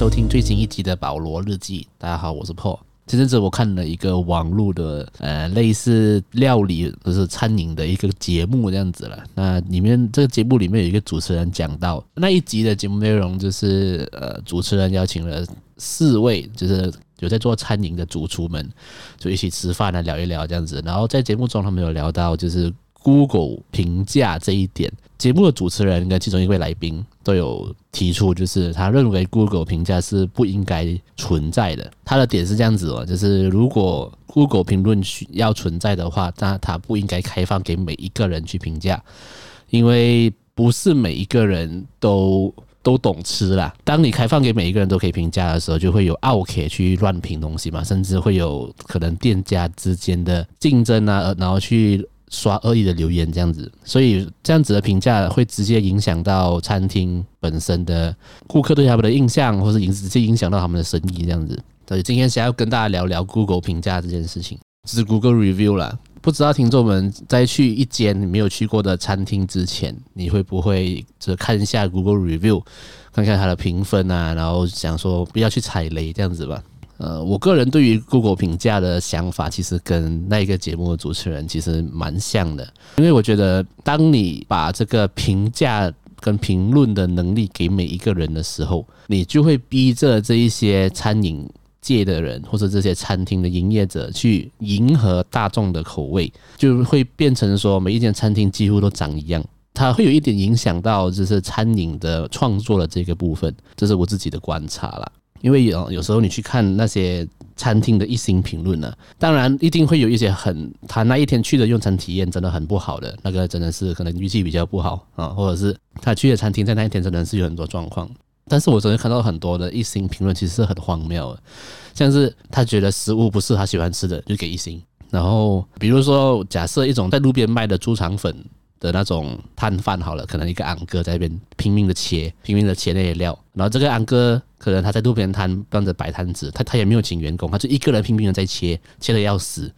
收听最新一集的保罗日记。大家好，我是 Paul。前阵子我看了一个网络的呃类似料理就是餐饮的一个节目这样子了。那里面这个节目里面有一个主持人讲到那一集的节目内容，就是呃主持人邀请了四位就是有在做餐饮的主厨们，就一起吃饭啊聊一聊这样子。然后在节目中他们有聊到就是 Google 评价这一点。节目的主持人跟其中一位来宾都有提出，就是他认为 Google 评价是不应该存在的。他的点是这样子哦，就是如果 Google 评论需要存在的话，那他不应该开放给每一个人去评价，因为不是每一个人都都懂吃啦。当你开放给每一个人都可以评价的时候，就会有奥客去乱评东西嘛，甚至会有可能店家之间的竞争啊，然后去。刷恶意的留言这样子，所以这样子的评价会直接影响到餐厅本身的顾客对他们的印象，或是影直接影响到他们的生意这样子。所以今天想要跟大家聊聊 Google 评价这件事情，就是 Google Review 啦。不知道听众们在去一间你没有去过的餐厅之前，你会不会就看一下 Google Review，看看它的评分啊，然后想说不要去踩雷这样子吧。呃，我个人对于 Google 评价的想法，其实跟那个节目的主持人其实蛮像的，因为我觉得，当你把这个评价跟评论的能力给每一个人的时候，你就会逼着这一些餐饮界的人或者这些餐厅的营业者去迎合大众的口味，就会变成说每一间餐厅几乎都长一样，它会有一点影响到就是餐饮的创作的这个部分，这是我自己的观察啦。因为有有时候你去看那些餐厅的一星评论呢，当然一定会有一些很他那一天去的用餐体验真的很不好的，那个真的是可能运气比较不好啊，或者是他去的餐厅在那一天真的是有很多状况。但是我昨天看到很多的一星评论，其实是很荒谬的，像是他觉得食物不是他喜欢吃的，就给一星。然后比如说假设一种在路边卖的猪肠粉的那种摊贩好了，可能一个昂哥在那边拼命的切，拼命的切那些料，然后这个昂哥。可能他在路边摊帮着摆摊子，他他也没有请员工，他就一个人拼命的在切，切的要死，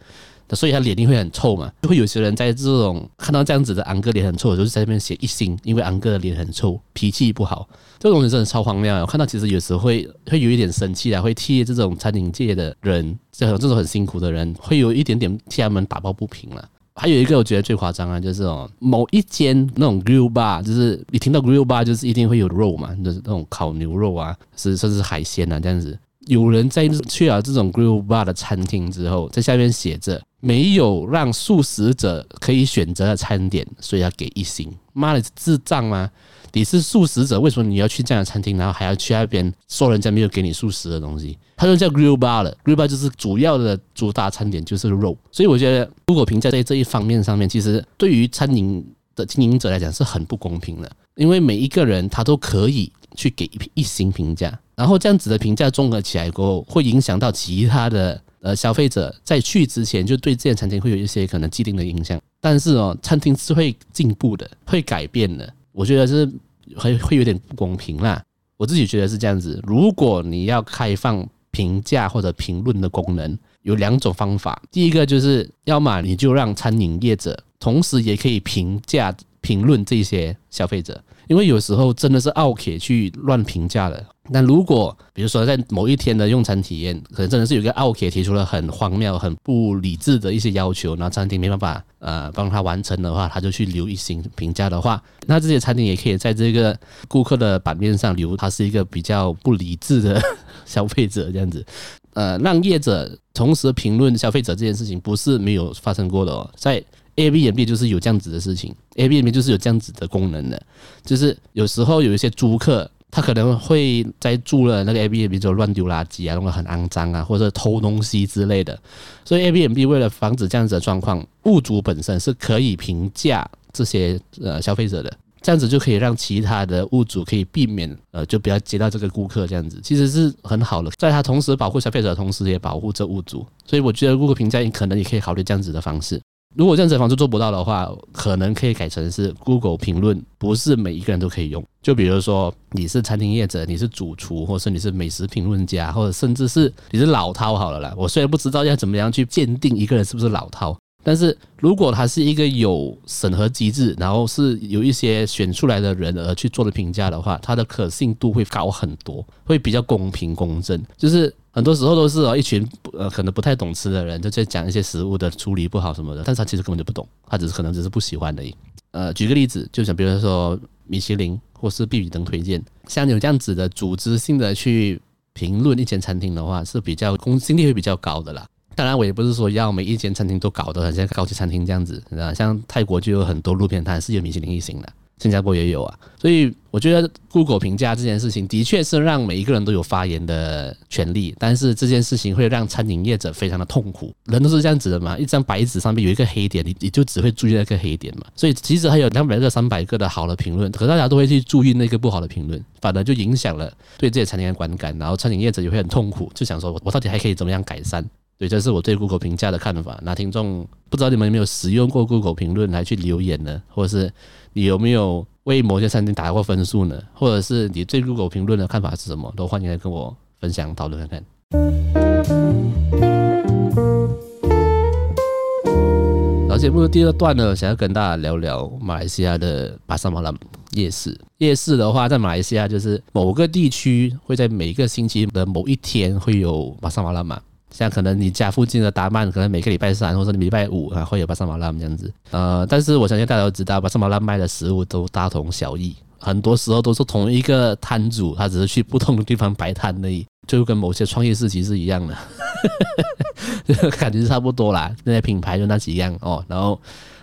所以他脸一定会很臭嘛。就会有些人在这种看到这样子的昂哥脸很臭，就是在那边写一星，因为昂哥的脸很臭，脾气不好。这种人真的超荒谬。我看到其实有时候会会有一点生气啊，会替这种餐饮界的人，这种这种很辛苦的人，会有一点点替他们打抱不平了。还有一个我觉得最夸张啊，就是哦，某一间那种 grill bar，就是你听到 grill bar 就是一定会有肉嘛，就是那种烤牛肉啊，是甚至是海鲜啊这样子。有人在去了这种 grill bar 的餐厅之后，在下面写着没有让素食者可以选择的餐点，所以要给一星。妈的，智障吗？你是素食者，为什么你要去这样的餐厅，然后还要去那边说人家没有给你素食的东西？它就叫 Grill Bar 了，Grill Bar 就是主要的主打餐点就是肉，所以我觉得如果评价在这一方面上面，其实对于餐饮的经营者来讲是很不公平的，因为每一个人他都可以去给一星评价，然后这样子的评价综合起来过后，会影响到其他的呃消费者在去之前就对这间餐厅会有一些可能既定的印象，但是哦，餐厅是会进步的，会改变的。我觉得是会会有点不公平啦，我自己觉得是这样子。如果你要开放评价或者评论的功能，有两种方法。第一个就是，要么你就让餐饮业者同时也可以评价评论这些消费者。因为有时候真的是奥克去乱评价的。但如果比如说在某一天的用餐体验，可能真的是有一个奥客提出了很荒谬、很不理智的一些要求，然后餐厅没办法呃帮他完成的话，他就去留一星评价的话，那这些餐厅也可以在这个顾客的版面上留他是一个比较不理智的消费者这样子。呃，让业者同时评论消费者这件事情不是没有发生过的哦，在。A B M B 就是有这样子的事情，A B M B 就是有这样子的功能的，就是有时候有一些租客，他可能会在住了那个 Airbnb 就乱丢垃圾啊，弄得很肮脏啊，或者偷东西之类的。所以 Airbnb 为了防止这样子的状况，屋主本身是可以评价这些呃消费者的，这样子就可以让其他的屋主可以避免呃就不要接到这个顾客这样子，其实是很好的，在他同时保护消费者的同时，也保护这屋主。所以我觉得顾客评价你可能也可以考虑这样子的方式。如果这样子的房子做不到的话，可能可以改成是 Google 评论，不是每一个人都可以用。就比如说你是餐厅业者，你是主厨，或是你是美食评论家，或者甚至是你是老饕好了啦。我虽然不知道要怎么样去鉴定一个人是不是老饕，但是如果他是一个有审核机制，然后是有一些选出来的人而去做的评价的话，它的可信度会高很多，会比较公平公正。就是很多时候都是哦，一群呃可能不太懂吃的人就在讲一些食物的处理不好什么的，但是他其实根本就不懂，他只是可能只是不喜欢而已。呃，举个例子，就像比如说米其林或是必比登推荐，像有这样子的组织性的去评论一间餐厅的话，是比较公信力会比较高的啦。当然，我也不是说要每一间餐厅都搞得很像高级餐厅这样子，像泰国就有很多路边摊是有米其林一星的，新加坡也有啊。所以我觉得 Google 评价这件事情的确是让每一个人都有发言的权利，但是这件事情会让餐饮业者非常的痛苦。人都是这样子的嘛，一张白纸上面有一个黑点，你你就只会注意那个黑点嘛。所以即使还有两百个、三百个的好的评论，可大家都会去注意那个不好的评论，反而就影响了对这些餐厅的观感，然后餐饮业者也会很痛苦，就想说我我到底还可以怎么样改善？对，这是我对 Google 评价的看法。那听众不知道你们有没有使用过 Google 评论来去留言呢？或者是你有没有为某些餐厅打过分数呢？或者是你对 Google 评论的看法是什么？都欢迎来跟我分享讨论看看。然后节目第二段呢，想要跟大家聊聊马来西亚的巴沙马兰夜市。夜市的话，在马来西亚就是某个地区会在每个星期的某一天会有巴沙马兰嘛。像可能你家附近的达曼，可能每个礼拜三或者礼拜五啊会有巴沙马兰这样子，呃，但是我相信大家都知道，巴沙马兰卖的食物都大同小异，很多时候都是同一个摊主，他只是去不同的地方摆摊而已，就跟某些创业市集是一样的，就 感觉是差不多啦，那些品牌就那几样哦，然后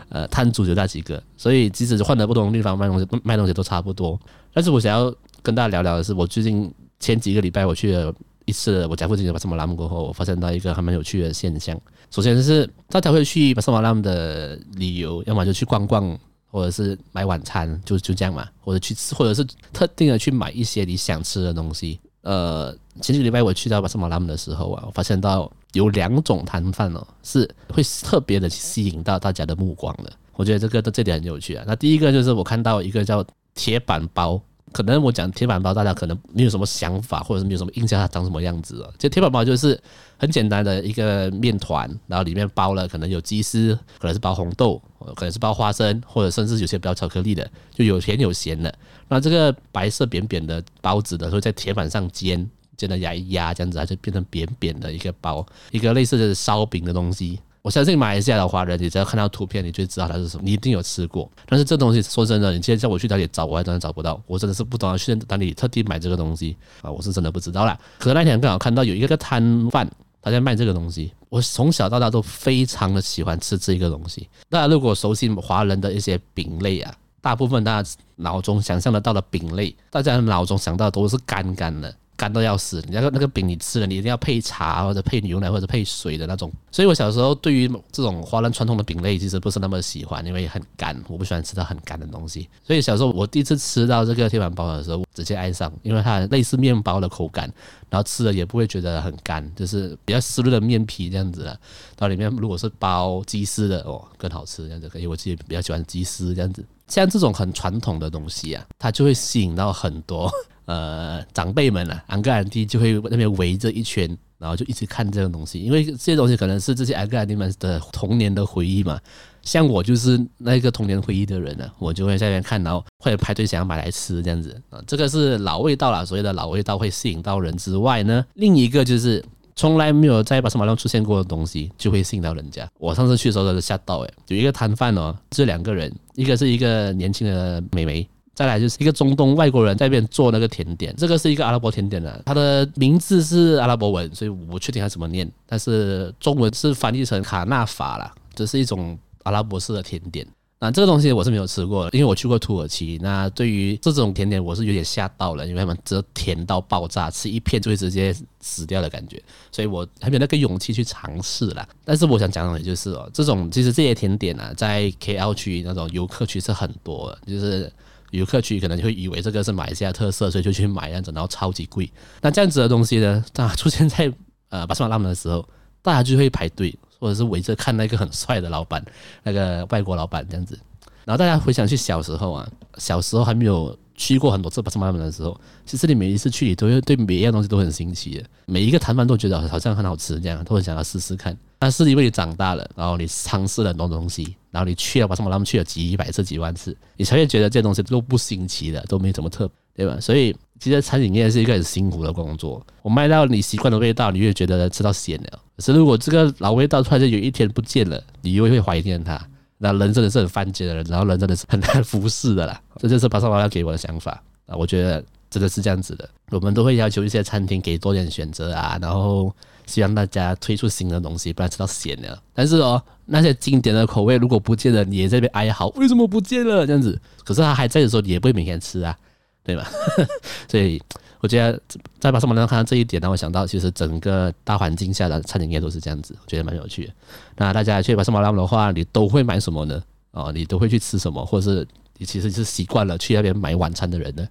呃摊主就那几个，所以即使换了不同的地方卖东西，卖东西都差不多。但是我想要跟大家聊聊的是，我最近前几个礼拜我去了。一次我家附近的巴沙马兰过后，我发现到一个还蛮有趣的现象。首先是大家会去巴沙马兰的理由，要么就去逛逛，或者是买晚餐，就就这样嘛，或者去吃，或者是特定的去买一些你想吃的东西。呃，前几个礼拜我去到巴沙马兰的时候啊，我发现到有两种摊贩哦，是会特别的吸引到大家的目光的。我觉得这个的这点很有趣啊。那第一个就是我看到一个叫铁板包。可能我讲铁板包，大家可能没有什么想法，或者是没有什么印象，它长什么样子啊？就铁板包就是很简单的一个面团，然后里面包了可能有鸡丝，可能是包红豆，可能是包花生，或者甚至有些包巧克力的，就有甜有咸的。那这个白色扁扁的包子的，会在铁板上煎，煎的压一压，这样子它就变成扁扁的一个包，一个类似的烧饼的东西。我相信马来西亚的华人，你只要看到图片，你就知道它是什么，你一定有吃过。但是这东西说真的，你现在叫我去哪里找，我还真的找不到。我真的是不懂得去哪里特地买这个东西啊，我是真的不知道啦。可是那天刚好看到有一个摊贩他在卖这个东西，我从小到大都非常的喜欢吃这个东西。大家如果熟悉华人的一些饼类啊，大部分大家脑中想象得到的饼类，大家脑中想到的都是干干的。干到要死，你那个那个饼你吃了，你一定要配茶或者配牛奶或者配水的那种。所以我小时候对于这种华人传统的饼类其实不是那么喜欢，因为很干，我不喜欢吃到很干的东西。所以小时候我第一次吃到这个铁板包的时候，直接爱上，因为它类似面包的口感，然后吃了也不会觉得很干，就是比较湿润的面皮这样子的。然后里面如果是包鸡丝的哦，更好吃这样子，因为我自己比较喜欢鸡丝这样子。像这种很传统的东西啊，它就会吸引到很多。呃，长辈们啊，安哥安弟就会那边围着一圈，然后就一直看这个东西，因为这些东西可能是这些安哥安弟们的童年的回忆嘛。像我就是那个童年回忆的人呢、我就会在那边看，然后或者排队想要买来吃这样子啊。这个是老味道啦，所谓的老味道会吸引到人之外呢，另一个就是从来没有在巴沙马兰出现过的东西，就会吸引到人家。我上次去的时候都是吓到诶，有一个摊贩哦，这两个人，一个是一个年轻的美眉。再来就是一个中东外国人在那边做那个甜点，这个是一个阿拉伯甜点的，它的名字是阿拉伯文，所以我不确定它怎么念，但是中文是翻译成卡纳法啦，这是一种阿拉伯式的甜点。那这个东西我是没有吃过，因为我去过土耳其。那对于这种甜点，我是有点吓到了，因为他们这甜到爆炸，吃一片就会直接死掉的感觉，所以我还没有那个勇气去尝试啦。但是我想讲的就是哦，这种其实这些甜点啊，在 KL 区那种游客区是很多的，就是。游客区可能就会以为这个是马来西亚特色，所以就去买这样子，然后超级贵。那这样子的东西呢，它出现在呃巴沙马兰的时候，大家就会排队，或者是围着看那个很帅的老板，那个外国老板这样子。然后大家回想去小时候啊，小时候还没有去过很多次巴沙马兰的时候，其实你每一次去，你都会对每一样东西都很新奇。每一个摊贩都觉得好像很好吃，这样都很想要试试看。那是因为你长大了，然后你尝试了很多东西，然后你去了巴沙马拉去了几百次、几万次，你才会觉得这东西都不新奇的，都没怎么特别，对吧？所以其实餐饮业是一个很辛苦的工作。我卖到你习惯的味道，你越觉得吃到咸了。可是如果这个老味道突然间有一天不见了，你又会怀念它。那人真的是很犯贱的人，然后人真的是很难服侍的啦。这就是巴沙马拉给我的想法啊，我觉得。真的是这样子的，我们都会要求一些餐厅给多点选择啊，然后希望大家推出新的东西，不然吃到咸了。但是哦，那些经典的口味如果不见了，你也在这边哀嚎，为什么不见了？这样子，可是他还在的时候，你也不会每天吃啊，对吧？所以我觉得在巴塞马拉看到这一点，让我想到，其实整个大环境下的餐饮业都是这样子，我觉得蛮有趣的。那大家去巴塞马拉的话，你都会买什么呢？哦，你都会去吃什么，或者是你其实是习惯了去那边买晚餐的人呢？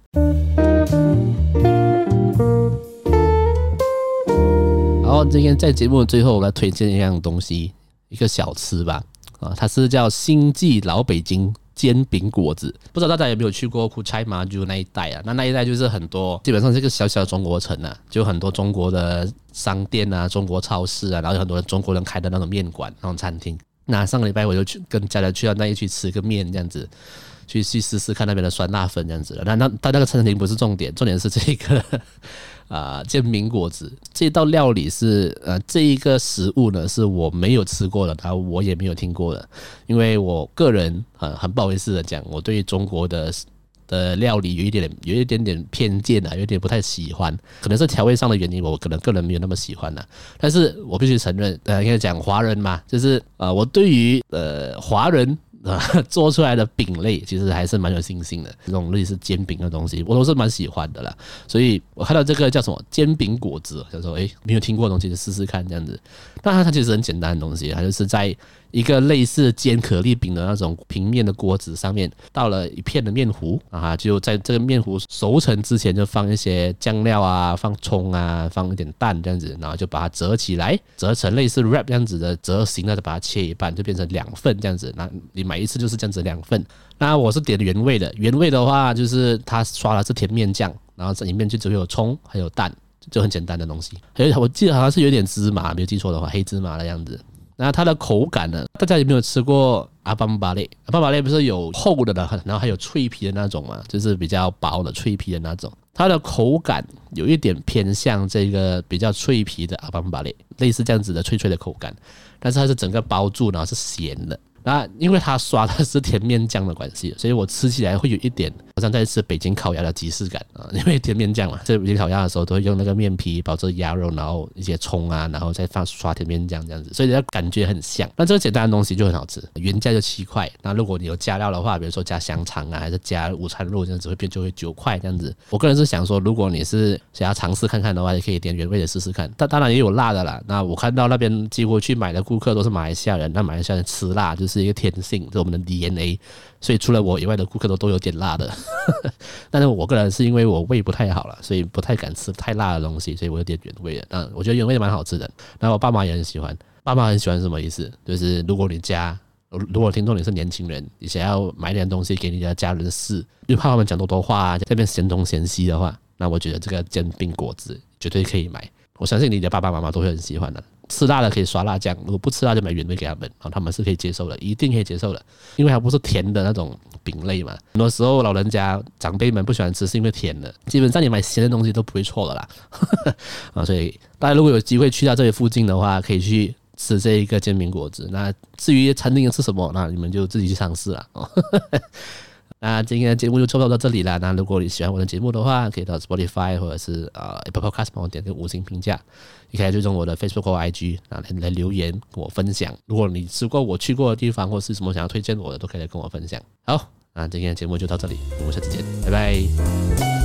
今天在节目的最后，我来推荐一样东西，一个小吃吧。啊，它是叫星际老北京煎饼果子。不知道大家有没有去过库差马就那一带啊？那那一带就是很多，基本上是个小小的中国城啊，就很多中国的商店啊，中国超市啊，然后有很多中国人开的那种面馆、那种餐厅。那上个礼拜我就去跟家人去到那里去吃个面，这样子。去去试试看那边的酸辣粉这样子的，那那但那个餐厅不是重点，重点是这个啊、呃、煎饼果子这道料理是呃这一个食物呢是我没有吃过的，然后我也没有听过的，因为我个人很很不好意思的讲，我对于中国的的料理有一点有一点点偏见啊，有点不太喜欢，可能是调味上的原因，我可能个人没有那么喜欢呐。但是我必须承认，呃，应该讲华人嘛，就是呃我对于呃华人。啊，做出来的饼类其实还是蛮有信心的，这种类似煎饼的东西，我都是蛮喜欢的啦。所以我看到这个叫什么煎饼果子，就说诶，没有听过的东西就试试看这样子。那它它其实很简单的东西，它就是在。一个类似煎可丽饼的那种平面的锅子上面，倒了一片的面糊啊，就在这个面糊熟成之前，就放一些酱料啊，放葱啊，放一点蛋这样子，然后就把它折起来，折成类似 wrap 这样子的折形，那就把它切一半，就变成两份这样子。那你买一次就是这样子两份。那我是点原味的，原味的话就是它刷的是甜面酱，然后这里面就只有葱还有蛋，就很简单的东西。还有，我记得好像是有点芝麻，没有记错的话，黑芝麻的样子。然后它的口感呢？大家有没有吃过阿邦巴列？阿邦巴列不是有厚的呢，然后还有脆皮的那种嘛，就是比较薄的脆皮的那种。它的口感有一点偏向这个比较脆皮的阿邦巴列，类似这样子的脆脆的口感，但是它是整个包住，然后是咸的。那因为它刷的是甜面酱的关系，所以我吃起来会有一点好像在吃北京烤鸭的即视感啊。因为甜面酱嘛，在北京烤鸭的时候都会用那个面皮包着鸭肉，然后一些葱啊，然后再放刷甜面酱这样子，所以它感觉很像。那这个简单的东西就很好吃，原价就七块。那如果你有加料的话，比如说加香肠啊，还是加午餐肉这样子，会变就会九块这样子。我个人是想说，如果你是想要尝试看看的话，也可以点原味的试试看。但当然也有辣的啦。那我看到那边几乎去买的顾客都是马来西亚人，那马来西亚人吃辣就是。是一个天性，是我们的 DNA，所以除了我以外的顾客都都有点辣的。但是我个人是因为我胃不太好了，所以不太敢吃太辣的东西，所以我有点原味的。嗯，我觉得原味蛮好吃的。然后我爸妈也很喜欢，爸妈很喜欢什么意思？就是如果你家，如果听众你是年轻人，你想要买点东西给你的家人试，又怕他们讲多多话啊，这边嫌东嫌西的话，那我觉得这个煎饼果子绝对可以买。我相信你的爸爸妈妈都会很喜欢的。吃辣的可以刷辣酱，如果不吃辣就买原味给他们，然后他们是可以接受的，一定可以接受的，因为它不是甜的那种饼类嘛。很多时候老人家长辈们不喜欢吃，是因为甜的。基本上你买咸的东西都不会错的啦。啊，所以大家如果有机会去到这里附近的话，可以去吃这一个煎饼果子。那至于餐厅要吃什么，那你们就自己去尝试了。那今天的节目就差不多到这里了。那如果你喜欢我的节目的话，可以到 Spotify 或者是呃 Apple Podcast 帮我点个五星评价。你可以追踪我的 Facebook 或 IG 啊，来来留言跟我分享。如果你吃过我去过的地方，或是什么想要推荐我的，都可以来跟我分享。好，那今天的节目就到这里，我们下次见，拜拜。